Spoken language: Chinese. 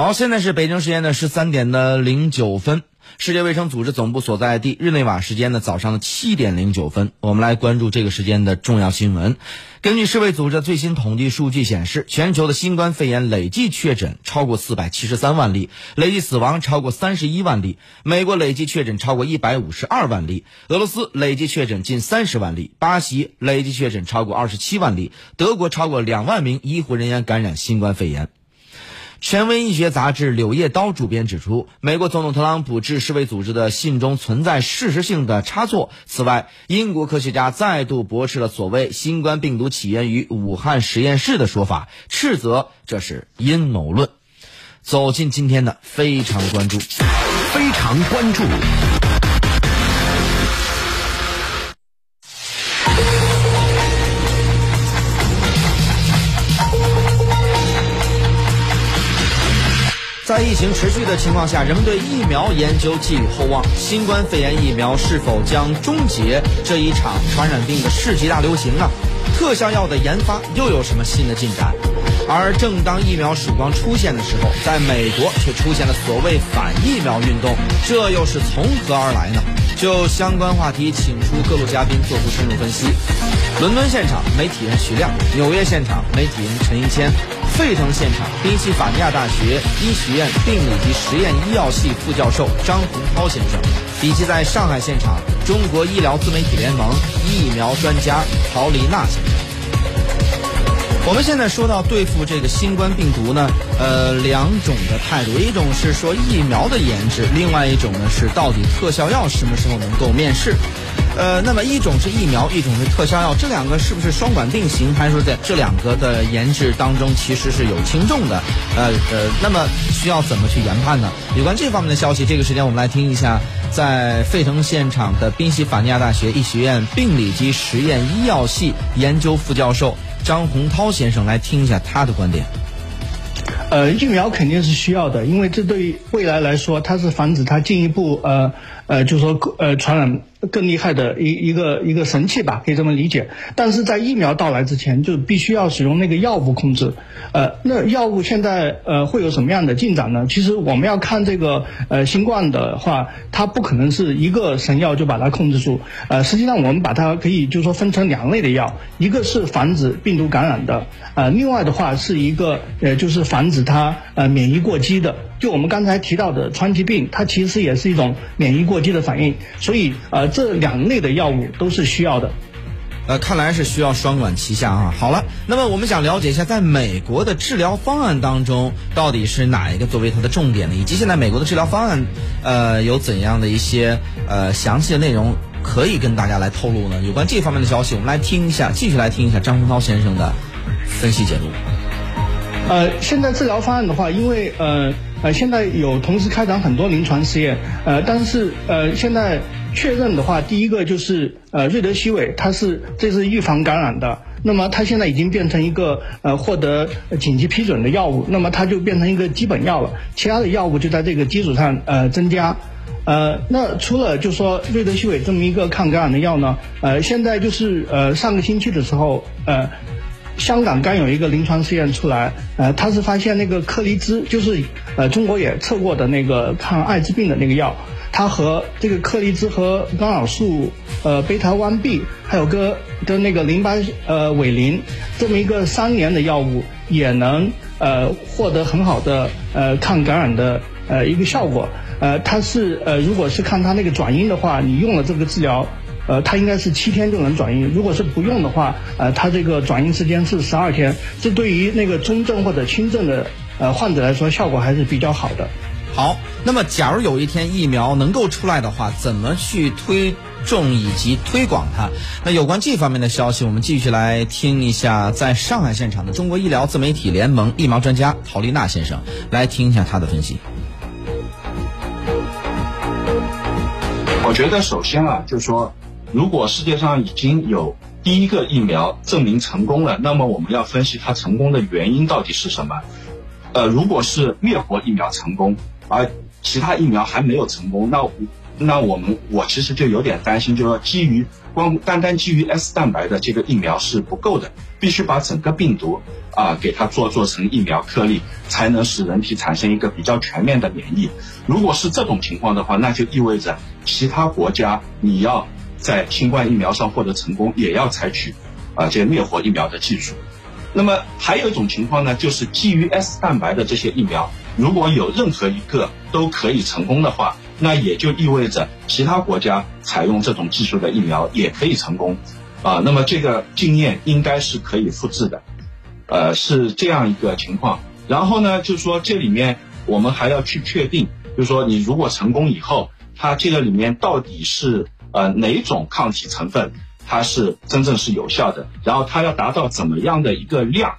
好，现在是北京时间的十三点的零九分，世界卫生组织总部所在地日内瓦时间的早上的七点零九分，我们来关注这个时间的重要新闻。根据世卫组织最新统计数据显示，全球的新冠肺炎累计确诊超过四百七十三万例，累计死亡超过三十一万例。美国累计确诊超过一百五十二万例，俄罗斯累计确诊近三十万例，巴西累计确诊超过二十七万例，德国超过两万名医护人员感染新冠肺炎。权威医学杂志《柳叶刀》主编指出，美国总统特朗普致世卫组织的信中存在事实性的差错。此外，英国科学家再度驳斥了所谓新冠病毒起源于武汉实验室的说法，斥责这是阴谋论。走进今天的非常关注，非常关注。在疫情持续的情况下，人们对疫苗研究寄予厚望。新冠肺炎疫苗是否将终结这一场传染病的世纪大流行呢？特效药的研发又有什么新的进展？而正当疫苗曙光出现的时候，在美国却出现了所谓反疫苗运动，这又是从何而来呢？就相关话题，请出各路嘉宾做出深入分析。伦敦现场媒体人徐亮，纽约现场媒体人陈一谦。沸腾现场，宾夕法尼亚大学医学院病理及实验医药系副教授张洪涛先生，以及在上海现场，中国医疗自媒体联盟疫苗专家曹丽娜先生。我们现在说到对付这个新冠病毒呢，呃，两种的态度，一种是说疫苗的研制，另外一种呢是到底特效药什么时候能够面世。呃，那么一种是疫苗，一种是特效药，这两个是不是双管并行，还是说在这两个的研制当中其实是有轻重的？呃呃，那么需要怎么去研判呢？有关这方面的消息，这个时间我们来听一下，在费城现场的宾夕法尼亚大学医学院病理及实验医药系研究副教授张洪涛先生来听一下他的观点。呃，疫苗肯定是需要的，因为这对于未来来说，它是防止它进一步呃呃，就说呃传染。更厉害的一一个一个神器吧，可以这么理解。但是在疫苗到来之前，就必须要使用那个药物控制。呃，那药物现在呃会有什么样的进展呢？其实我们要看这个呃新冠的话，它不可能是一个神药就把它控制住。呃，实际上我们把它可以就是说分成两类的药，一个是防止病毒感染的，呃，另外的话是一个呃就是防止它呃免疫过激的。就我们刚才提到的川崎病，它其实也是一种免疫过激的反应。所以呃。这两类的药物都是需要的，呃，看来是需要双管齐下啊。好了，那么我们想了解一下，在美国的治疗方案当中，到底是哪一个作为它的重点呢？以及现在美国的治疗方案，呃，有怎样的一些呃详细的内容可以跟大家来透露呢？有关这方面的消息，我们来听一下，继续来听一下张洪涛先生的分析解读。呃，现在治疗方案的话，因为呃呃，现在有同时开展很多临床试验，呃，但是呃，现在。确认的话，第一个就是呃瑞德西韦，它是这是预防感染的，那么它现在已经变成一个呃获得紧急批准的药物，那么它就变成一个基本药了，其他的药物就在这个基础上呃增加，呃那除了就说瑞德西韦这么一个抗感染的药呢，呃现在就是呃上个星期的时候呃香港刚有一个临床试验出来，呃他是发现那个克利兹就是呃中国也测过的那个抗艾滋病的那个药。它和这个克利兹和干扰素呃贝塔1 B，还有个跟那个淋巴呃韦林这么一个三联的药物，也能呃获得很好的呃抗感染的呃一个效果。呃，它是呃如果是看它那个转阴的话，你用了这个治疗，呃，它应该是七天就能转阴。如果是不用的话，呃，它这个转阴时间是十二天。这对于那个中症或者轻症的呃患者来说，效果还是比较好的。好，那么假如有一天疫苗能够出来的话，怎么去推重以及推广它？那有关这方面的消息，我们继续来听一下，在上海现场的中国医疗自媒体联盟疫苗专家陶丽娜先生来听一下他的分析。我觉得首先啊，就是说，如果世界上已经有第一个疫苗证明成功了，那么我们要分析它成功的原因到底是什么？呃，如果是灭活疫苗成功。而其他疫苗还没有成功，那那我们我其实就有点担心，就是说基于光单单基于 S 蛋白的这个疫苗是不够的，必须把整个病毒啊给它做做成疫苗颗粒，才能使人体产生一个比较全面的免疫。如果是这种情况的话，那就意味着其他国家你要在新冠疫苗上获得成功，也要采取啊这灭活疫苗的技术。那么还有一种情况呢，就是基于 S 蛋白的这些疫苗，如果有任何一个都可以成功的话，那也就意味着其他国家采用这种技术的疫苗也可以成功，啊，那么这个经验应该是可以复制的，呃，是这样一个情况。然后呢，就是说这里面我们还要去确定，就是说你如果成功以后，它这个里面到底是呃哪种抗体成分？它是真正是有效的，然后它要达到怎么样的一个量？